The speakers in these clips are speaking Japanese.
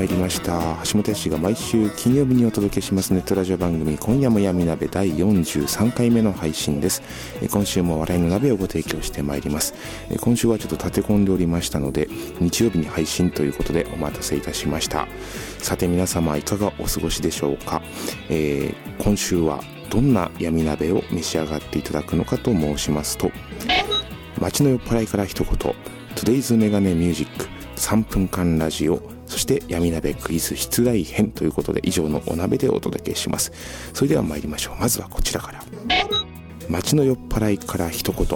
まいりました。橋本氏が毎週金曜日にお届けします。ネットラジオ番組今夜も闇鍋第43回目の配信です。今週も笑いの鍋をご提供してまいります。今週はちょっと立て込んでおりましたので日曜日に配信ということでお待たせいたしました。さて皆様いかがお過ごしでしょうか、えー今週はどんな闇鍋を召し上がっていただくのかと申しますと街の酔っ払いから一言。Today's メガネミュージック3分間ラジオ。そして闇鍋クイズ出題編ということで以上のお鍋でお届けします。それでは参りましょう。まずはこちらから。街の酔っ払いから一言、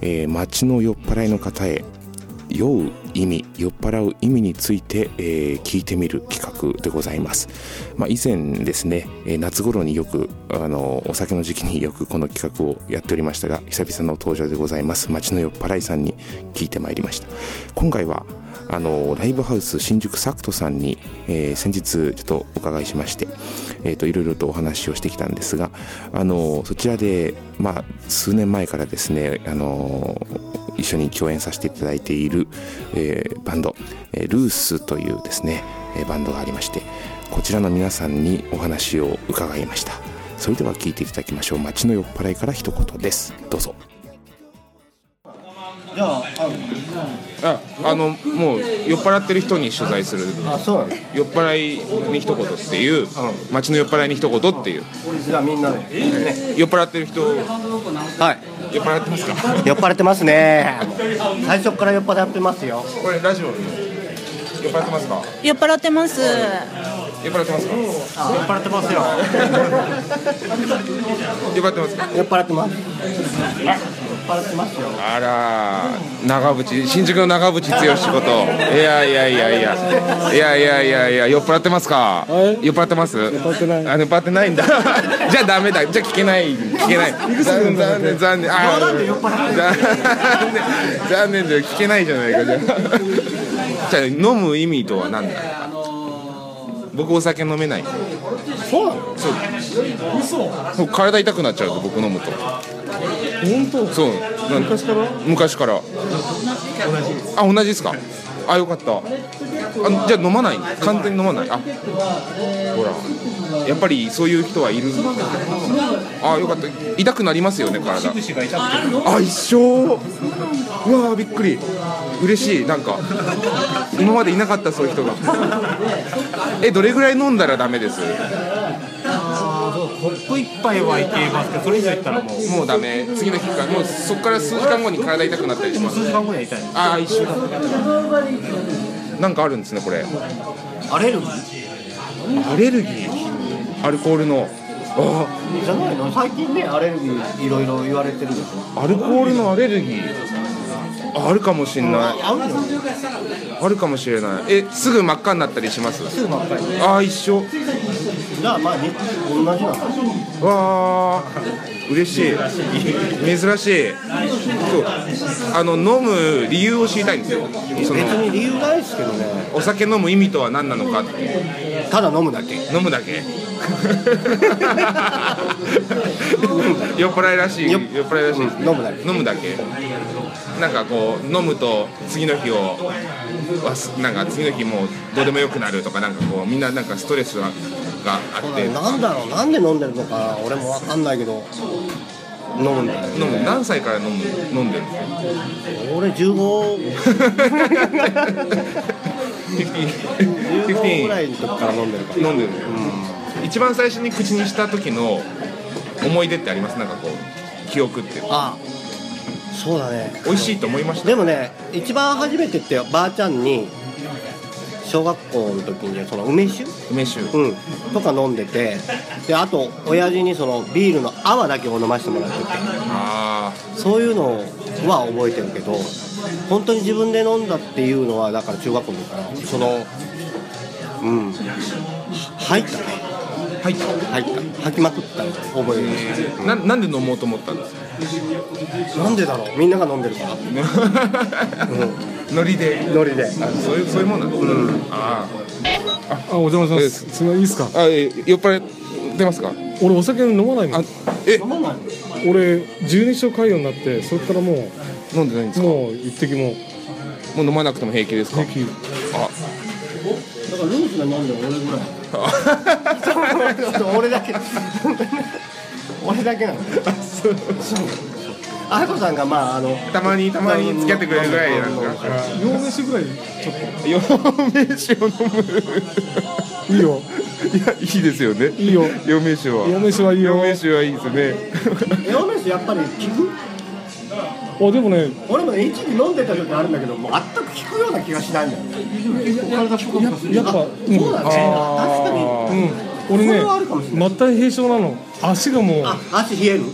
えー街の酔っ払いの方へ酔う意味酔っ払う意味について、えー聞いてみる企画でございます、まあ、以前ですね、えー夏頃によくあのお酒の時期に よくこの企画をやっておりましたが久々の登場でございます。街の酔っ払いさんに聞いてまいりました。今回はあのライブハウス新宿サクトさんに、えー先日ちょっとお伺いしまして、えー、といろいろとお話をしてきたんですがあのそちらで、まあ、数年前からですねあの一緒に共演させていただいている、えーバンド、えールースというですね、えーバンドがありましてこちらの皆さんにお話を伺いました。それでは聞いていただきましょう。街の酔っ払いから一言です。どうぞ。じゃあ、ああのもう酔っ払ってる人に取材するあ、あ、そう。酔っ払いに一言っていう街の酔っ払いに一言っていうじゃあ、みんなで。ね。酔っ払ってる人はい。酔っ払ってますか？酔っ払ってますね。最初から酔っ払ってますよ。これラジオに酔っ払ってますか？酔っ払ってます。酔っ払ってますか？酔っ払ってますよ。酔っ払ってますか？酔っ払ってます。酔っ払ってますよ。あら。長渕新宿の長渕剛こと。いやいやいやいや。いやいやいやいや。酔っ払ってますか？酔っ払ってます？酔っ払ってない。あ酔っ払ってないんだ。じゃあダメだ。じゃあ聞けない。聞けない。残残念残念。あ残念。残念だよ聞けないじゃないか。じゃあじゃあ飲む意味とは何だ？僕お酒飲めない。そうなの？そう。体痛くなっちゃうと僕飲むと本当？そう。昔から？昔から。あ同じですか？あよかった。あじゃあ飲まない？完全に飲まない？あほら。やっぱりそういう人はいる。あよかった。痛くなりますよね体。あ一緒うわーびっくり。嬉しい。なんか今までいなかったそういう人が。えどれぐらい飲んだらダメです？コップ一杯はいけますけどそれ以上いったらもうもうダメ。次の日からもうそこから数時間後に体痛くなったりします数時間ぐらい痛いああ一緒だ。なんかあるんですねこれ。アレルギー？アレルギー？アルコールの。あじゃないの？最近ね、アレルギーいろいろ言われてるでしょ。あアルコールのアレルギー？ああるかもしんない。あるよ。あるかもしれない。えすぐ真っ赤になったりします？すぐ真っ赤に。ああ一緒じゃあ、まあ、に同じなの。わあ嬉しい。珍しい。そう。あの飲む理由を知りたいんですよ。その別に理由ないですけどね。お酒飲む意味とは何なのか。ってただ飲むだけ。飲むだけ。酔っ払いらしい。酔よっ払いらしい。ですね飲むだけ。飲むだけ。なんかこう飲むと次の日をわすなんか次の日もうどうでもよくなるとかなんかこうみんななんかストレスががあって。なんだ。ろう？なんで飲んでるのか俺もわかんないけど。飲むんだよ、飲む。何歳から飲む？飲んでるんですか俺15 15 ぐらいの時から飲んでるから。飲んでる、一番最初に口にした時の思い出ってあります？なんかこう記憶って。あそうだね。美味しいと思いました？でもね一番初めてってばあちゃんに小学校の時にその梅酒？梅酒。うん、とか飲んでてであと親父にそのビールの泡だけを飲ませてもらってて。あそういうのは覚えてるけど本当に自分で飲んだっていうのはだから中学校の時からそのうん。入ったね。あ入った。入った。吐きまくったの覚えてる、ななんで飲もうと思ったんですか？なんでだろう？みんなが飲んでるから、ノリで。ノリで。あそういうそういうもんなんですね、ああ、お邪魔します。すみません、いいですか？あ酔っ払ってますか？俺お酒飲まないあの。え？俺十二章会ようになって、それからも飲んでないんですか？もうもう一滴もう。飲まなくても平気ですか？平気。あ。だからルースが飲んでる俺ぐらい。俺だけ俺だけなのあやこさんがまああのたまにたまに付き合ってくれるぐらいなんですか洋飯ぐらいちょっ陽明酒を飲むといいよ。いやいいですよねいいよ。陽明酒は洋飯はいいよ。陽明酒はいいですねエオメスやっぱり効くあ、でもね、俺もね一時飲んでた時あるんだけどもう全く効くような気がしないんだよねやっぱ、うん、そうだね確かにうん、俺それねはあるかもしれ、末端閉所なの。足がもう。あ足冷える？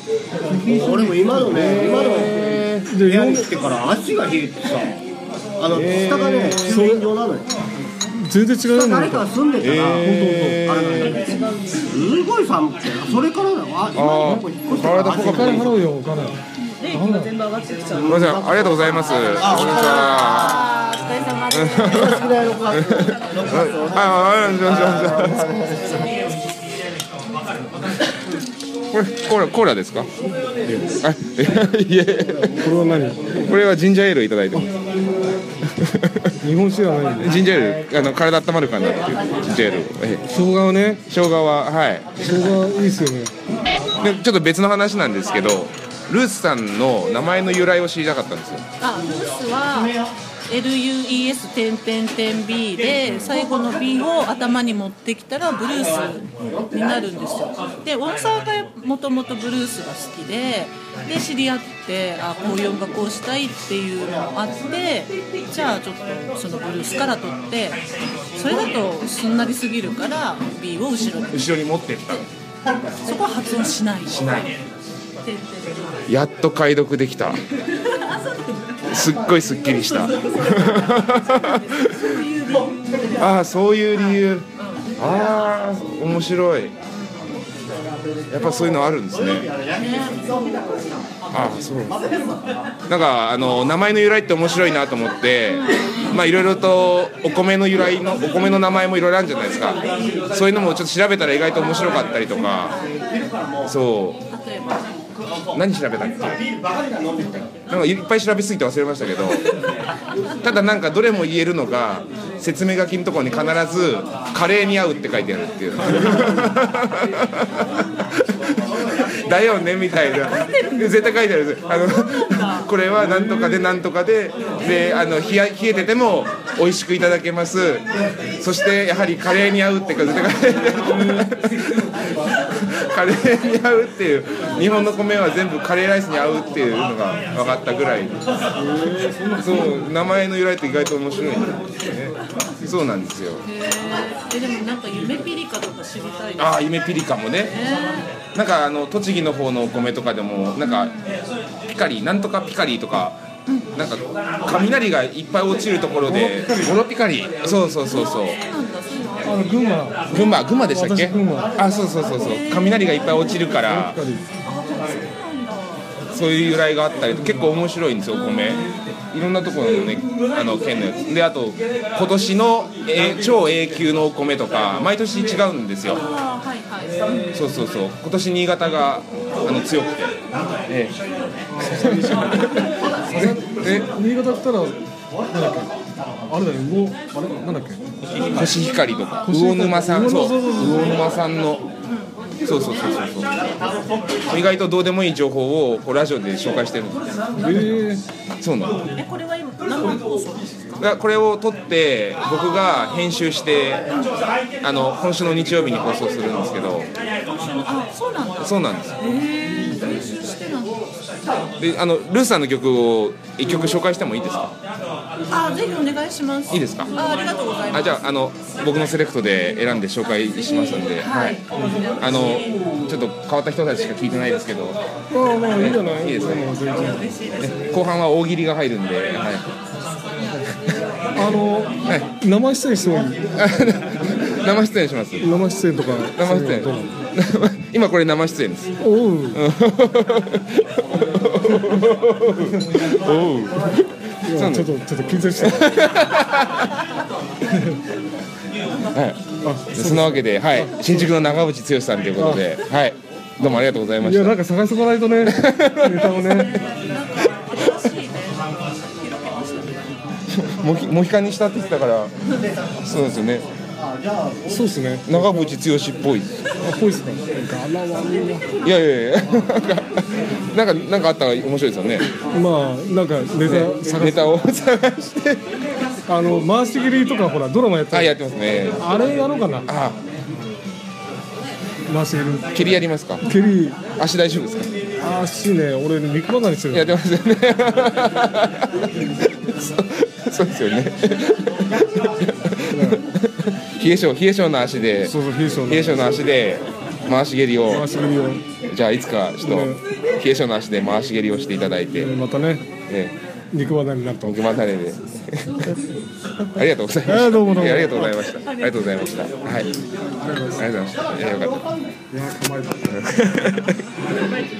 俺も今のね今ので、部屋洋に来てから足が冷えてさあの下がね洗面所なのよ。全然違う。誰かが住んでたら、えー。本当あれなんだすごい寒くてそれからだあ今あー。なんか引っ越してからお金払うよ、お金。電気が全部上がってきちゃう。ごめんなさいありがとうございます。こんにちは。お疲れ様です。よろしくね6月6月ああああこれコーラコーラですか？あいえこれは何？これはジンジャーエールいただいてます。日本酒じゃない。ジンジャーエールあの体温まるかなっていう。ジンジャーエールええ。生姜をね、生姜ははい。生姜いいですよね。でちょっと別の話なんですけどルースさんの名前の由来を知りたかったんですよ。あ、ルースは LUES 点点点 B で最後の B を頭に持ってきたらブルースになるんですよ。で、大沢がもともとブルースが好きで、で知り合ってあこういう音楽をしたいっていうのがあってじゃあちょっとそのブルースから取ってそれだとすんなりすぎるから B を後ろに。後ろに持ってった。そこは発音しない。しない。やっと解読できたすっごいすっきりした。ああそういう理由。ああ面白い。やっぱそういうのあるんですね。ああそう。なんかあの名前の由来って面白いなと思ってまあいろいろとお米の由来のお米の名前もいろいろあるんじゃないですか。そういうのもちょっと調べたら意外と面白かったりとか。そう何調べたっけ？なんかいっぱい調べすぎて忘れましたけど。ただなんかどれも言えるのが説明書きのところに必ず「カレーに合う」って書いてあるっていう。だよねみたいな。絶対書いてある。あのこれはなんとかでなんとかでであの冷や冷えてても美味しくいただけます。そしてやはりカレーに合うって絶対書いてあるカレーに合うっていう日本の米は全部カレーライスに合うっていうのが分かったぐらい。そう名前の由来って意外と面白いんですよね。そうなんですよ。えでもなんか夢ピリカとか知りたいああ夢ピリカもね。なんかあの栃木の方のお米とかでもなんかピカリなんとかピカリとかなんか雷がいっぱい落ちるところでゴロピカリ。そうそうそうそうあの群馬。群馬群馬でしたっけ？私群馬。あそうそうそうそう。雷がいっぱい落ちるから。そういう由来があったりと結構面白いんですよお米。いろんなところのねあの県のやつ。であと今年の、えー超 A 級のお米とか毎年違うんですよ。そうそうそう。今年新潟があの強くて。ええ。え。新潟来たら、なんだっけ？あれだよ、魚、あれ、なんだっけ？コシヒカリとか。魚沼産そう。そう魚沼産のそうそうそうそうそう。意外とどうでもいい情報をこうラジオで紹介してるんですえ。えそうなの。えこれは今生放送ですか？がこれを撮って僕が編集してあの今週の日曜日に放送するんですけど。あそうなんだ。そうなんです。えー、練習してなんだ。であのルーさんの曲を一曲紹介してもいいですか？あぜひお願いします。いいですか？あありがとうございます。あじゃああの僕のセレクトで選んで紹介しますんで、はい。あのちょっと変わった人たちしか聞いてないですけど、まあまあいいんじゃないいいですね後半は大喜利が入るんで、はい。あのはい、生出演してもいい生出演します。生出演とか。生出演。今これ生出演です。おう。おうちょっとちょっと緊張したはい、そのわけで、はい、新宿の長渕剛さんということで、はい、どうもありがとうございました。いやなんか探しておかないとね ネタをね。モヒモヒカンにしたって言ってたから、そうですよね。そうっすね長渕剛っぽい。あぽいっすかガラワニはいやいやいや、なんかなんかあったら面白いですよね。まあなんかネタ探すネタを探して、あの回し切りとかほらドラマやってあるやってますね。あれやろうかなあ回し蹴りやりますか？切り蹴り足大丈夫ですか？足ね俺肉離れしてるやってますよね。そうですよね。冷え性冷え性の足でそうそう冷え性の冷え性の足で回し蹴りを回し切りをじゃあいつかちょっとね冷え性の足で回し蹴りをしていただいて、またねね、肉離れになると僕またねで ありがとうございました。えーどうもどうもありがとうございました。ありがとうございました。はい。ありがとうございました。いやよかった。いや構えた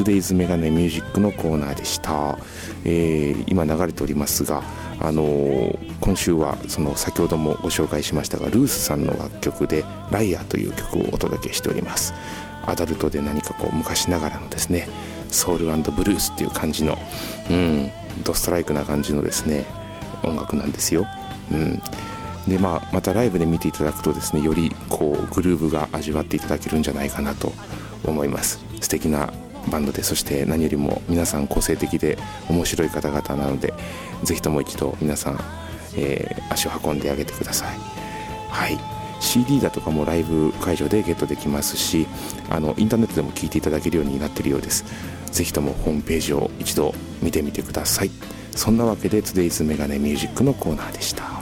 Today's メガネミュージックのコーナーでした、えー今流れておりますがあのー今週はその先ほどもご紹介しましたがルースさんの楽曲で「ライアー」という曲をお届けしております。アダルトで何かこう昔ながらのですねソウルブルースっていう感じのうんドストライクな感じのですね音楽なんですよ。うん。でまあ、またライブで見ていただくとですねよりこうグルーヴが味わっていただけるんじゃないかなと思います。素敵なバンドでそして何よりも皆さん個性的で面白い方々なのでぜひとも一度皆さん、えー足を運んであげてください。はい。CD だとかもライブ会場でゲットできますしあのインターネットでも聴いていただけるようになっているようです。ぜひともホームページを一度見てみてください。そんなわけで Today's メガネミュージックのコーナーでした。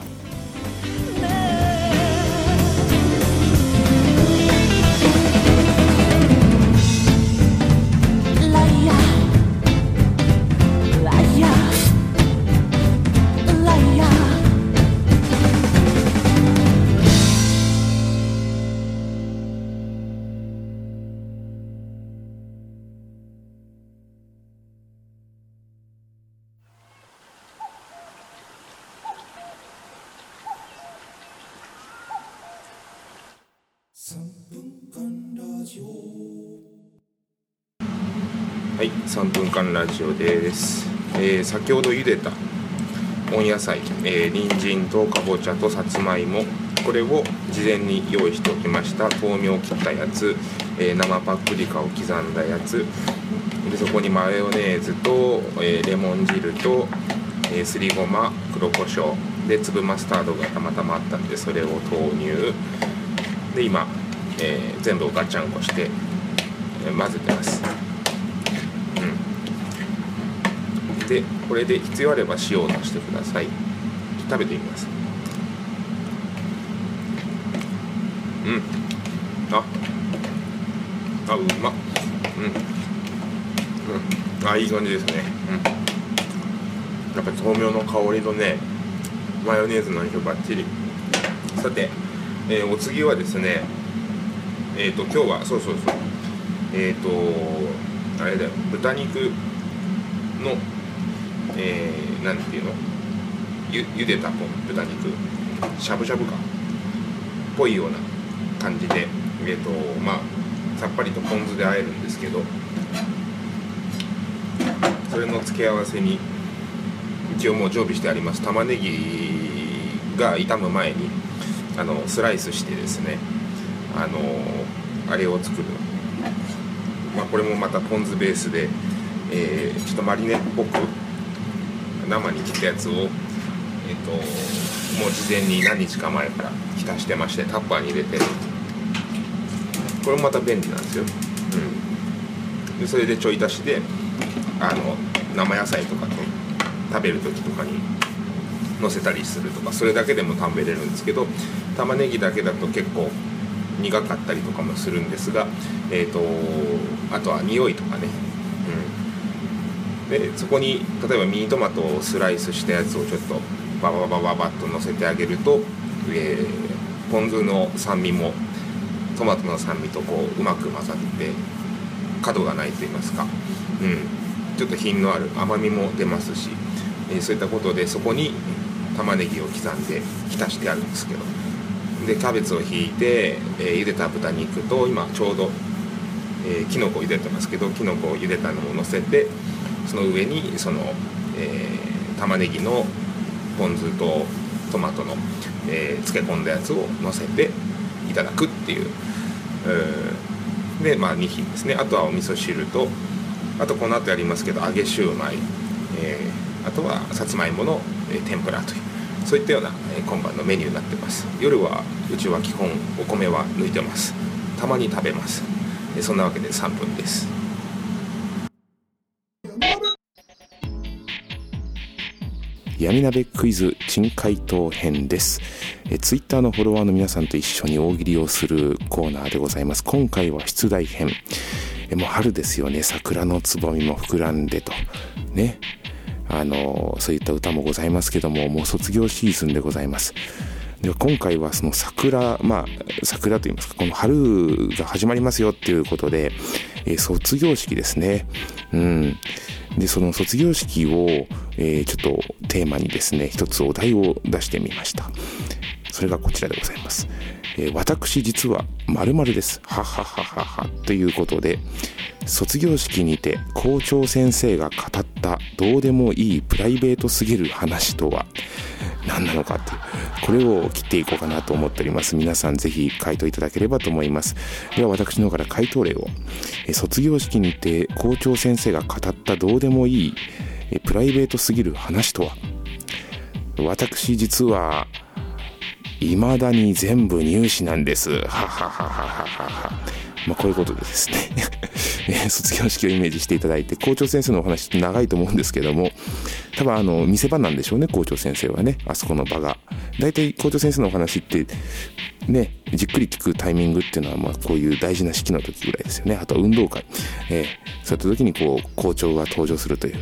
はい、3分間ラジオです、えー先ほど茹でた温野菜、えー、人参とかぼちゃとさつまいもこれを事前に用意しておきました。豆苗を切ったやつ、えー生パプリカを刻んだやつ。でそこにマヨネーズと、えーレモン汁と、えーすりごま黒胡椒で粒マスタードがたまたまあったんでそれを投入で今、え全部をガッチャンコして、え混ぜてます。でこれで必要あれば塩を足してください。食べてみます。うん。あ。あうまっ。うん、うん、あいい感じですね。うん。やっぱ豆苗の香りとねマヨネーズの相性バッチリ。さて、えーお次はですねえっ、と今日はそうそうそう。えっ、とあれだよ。豚肉のえー、なんていうの？ゆ茹でた豚肉。しゃぶしゃぶか。っぽいような感じでえっ、とまあさっぱりとポン酢で和えるんですけどそれの付け合わせに一応もう常備してあります。玉ねぎが炒む前にあのスライスしてですねあのあれを作る。まあこれもまたポン酢ベースで、えーちょっとマリネっぽく生に切ったやつを、えっともう事前に何日か前から浸してましてタッパーに入れてこれもまた便利なんですよ、うん、でそれでちょい足しであの生野菜とかと食べる時とかに乗せたりするとかそれだけでも食べれるんですけど玉ねぎだけだと結構苦かったりとかもするんですが、えー、とあとは匂いとかね、でそこに例えばミニトマトをスライスしたやつをちょっとバババババッと乗せてあげると、えーポン酢の酸味もトマトの酸味とこううまく混ざって角がないと言いますか、うん、ちょっと品のある甘みも出ますし、えーそういったことでそこに玉ねぎを刻んで浸してあるんですけどでキャベツをひいて、えー茹でた豚肉と今ちょうど、えー、きのこを茹でてますけどきのこを茹でたのを乗せてその上にその、えー玉ねぎのポン酢とトマトの、えー漬け込んだやつを乗せていただくっていう、えーでまあ2品ですね。あとはお味噌汁とあとこの後やりますけど揚げシューマイ、えーあとはさつまいもの、えー天ぷらというそういったような、えー今晩のメニューになってます。夜はうちは基本お米は抜いてます。たまに食べます。そんなわけで3分です。闇鍋クイズ珍回答編です。えツイッターのフォロワーの皆さんと一緒に大喜利をするコーナーでございます。今回は出題編。えもう春ですよね。桜のつぼみも膨らんでと。ね。あのそういった歌もございますけどももう卒業シーズンでございます。で今回はその桜まあ桜といいますかこの春が始まりますよっていうことで、えー卒業式ですね。うん。でその卒業式を、えーちょっとテーマにですね一つお題を出してみましたそれがこちらでございます。えー私実は〇〇です。ははははは。ということで、卒業式にて校長先生が語ったどうでもいいプライベートすぎる話とは何なのかっていう、これを切っていこうかなと思っております。皆さんぜひ回答いただければと思います。では私の方から回答例を。え卒業式にて校長先生が語ったどうでもいいえプライベートすぎる話とは私実は未だに全部入試なんです。ははははははは。まあ、こういうことでですね、え卒業式をイメージしていただいて、校長先生のお話長いと思うんですけども、多分あの、見せ場なんでしょうね、校長先生はね、あそこの場が。大体校長先生のお話って、ね、じっくり聞くタイミングっていうのは、まあ、こういう大事な式の時ぐらいですよね。あとは運動会。えーそういった時にこう、校長が登場するという。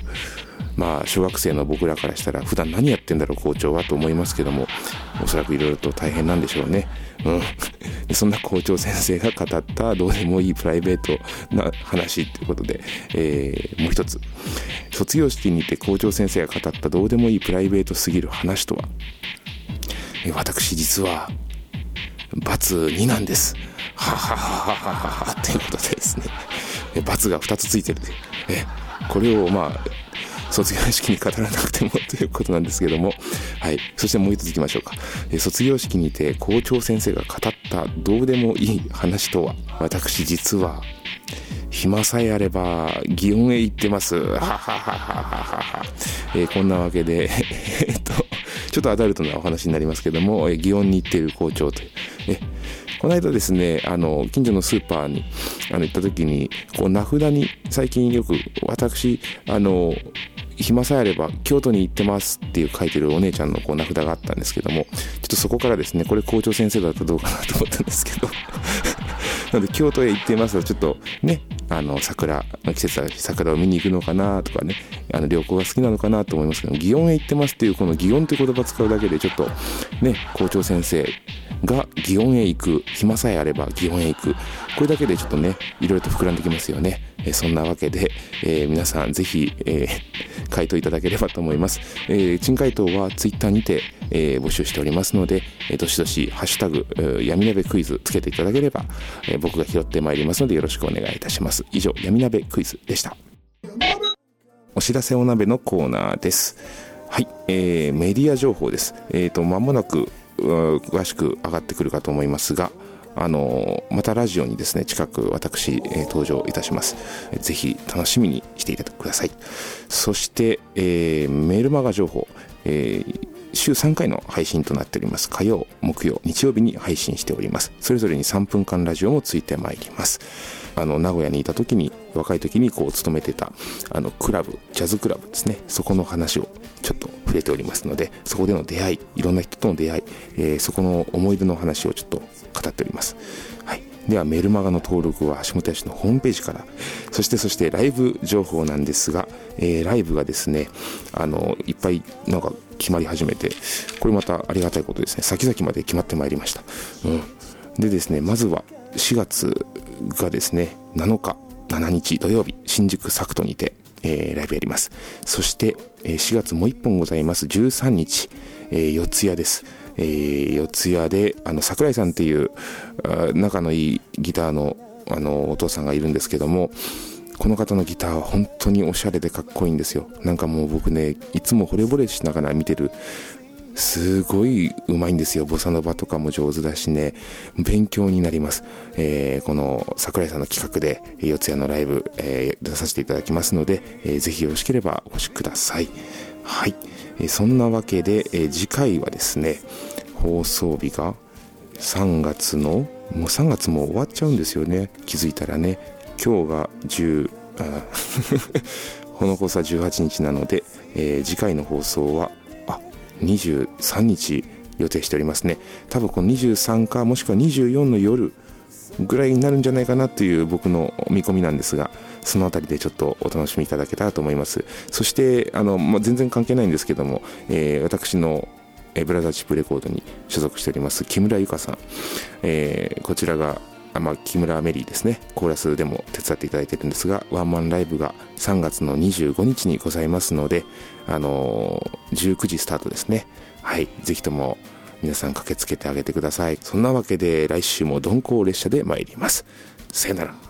まあ、小学生の僕らからしたら、普段何やってんだろう、校長はと思いますけども、おそらくいろいろと大変なんでしょうね。うん。そんな校長先生が語ったどうでもいいプライベートな話ということで、えーもう一つ。卒業式にて校長先生が語ったどうでもいいプライベートすぎる話とは、えー私実は、バツ2なんです。ははははははということでですね、えバツが2つついてるで、えこれをまあ、卒業式に語らなくてもということなんですけども、はい。そしてもう一ついきましょうか。え卒業式にて校長先生が語ったどうでもいい話とは、私実は、暇さえあれば、祇園へ行ってます。ははははは。えーこんなわけで、えっと、ちょっとアダルトなお話になりますけども、祇園に行っている校長という。えこの間ですね、あの、近所のスーパーに、あの、行った時に、こう、名札に、最近よく、私、あの、暇さえあれば京都に行ってますっていう書いてるお姉ちゃんのこう名札があったんですけども、ちょっとそこからですね、これ校長先生だとどうかなと思ったんですけど、なので京都へ行ってますとちょっとねあの桜の季節だし桜を見に行くのかなとかねあの旅行が好きなのかなと思いますけど祇園へ行ってますっていうこの祇園という言葉使うだけでちょっとね校長先生が祇園へ行く暇さえあれば祇園へ行くこれだけでちょっとねいろいろと膨らんできますよね、えそんなわけで、え皆さんぜひ、え 回答いただければと思います、えー珍回答はツイッターにて、え募集しておりますので、えどしどしハッシュタグ、闇鍋クイズつけていただければ、え僕が拾ってまいりますのでよろしくお願いいたします。以上闇鍋クイズでした。お知らせお鍋のコーナーです。はい、えーメディア情報です。えっ、と間もなく詳しく上がってくるかと思いますがあのまたラジオにですね近く私、えー登場いたします。ぜひ楽しみにしていてください。そして、えーメールマガ情報、えー週3回の配信となっております。火曜木曜日曜日に配信しております。それぞれに3分間ラジオもついてまいります。あの名古屋にいた時に若い時にこう勤めてたあのクラブジャズクラブですね。そこの話をちょっと触れておりますのでそこでの出会いいろんな人との出会い、えーそこの思い出の話をちょっと語っております。はい。ではメルマガの登録は橋本屋氏のホームページから。そしてそしてライブ情報なんですが、えーライブがですねあのいっぱいなんか決まり始めてこれまたありがたいことですね。先々まで決まってまいりました、うん、でですねまずは4月がですね7日7日土曜日新宿サクトにて、えーライブやります。そして、えー4月もう1本ございます13日、えー四谷です。えー四谷であの桜井さんっていうあ仲のいいギターのあのお父さんがいるんですけどもこの方のギターは本当におしゃれでかっこいいんですよ。なんかもう僕ねいつも惚れ惚れしながら見てるすごいうまいんですよ。ボサノバとかも上手だしね。勉強になります、えーこの桜井さんの企画で四谷のライブ、えー出させていただきますので、えーぜひよろしければお越しください。はい、えーそんなわけで、えー次回はですね放送日が3月のもう3月も終わっちゃうんですよね。気づいたらね。今日が10あ この放送は18日なので、えー次回の放送は23日予定しておりますね。多分この23かもしくは24の夜ぐらいになるんじゃないかなという僕の見込みなんですがそのあたりでちょっとお楽しみいただけたらと思います。そしてあの、まあ、全然関係ないんですけども、えー私のブラザーチップレコードに所属しております木村由香さん、えーこちらがまあ、木村メリーですね。コーラスでも手伝っていただいてるんですがワンマンライブが3月の25日にございますので、あのー19時スタートですね。はい。ぜひとも皆さん駆けつけてあげてください。そんなわけで来週も鈍行列車で参ります。さよなら。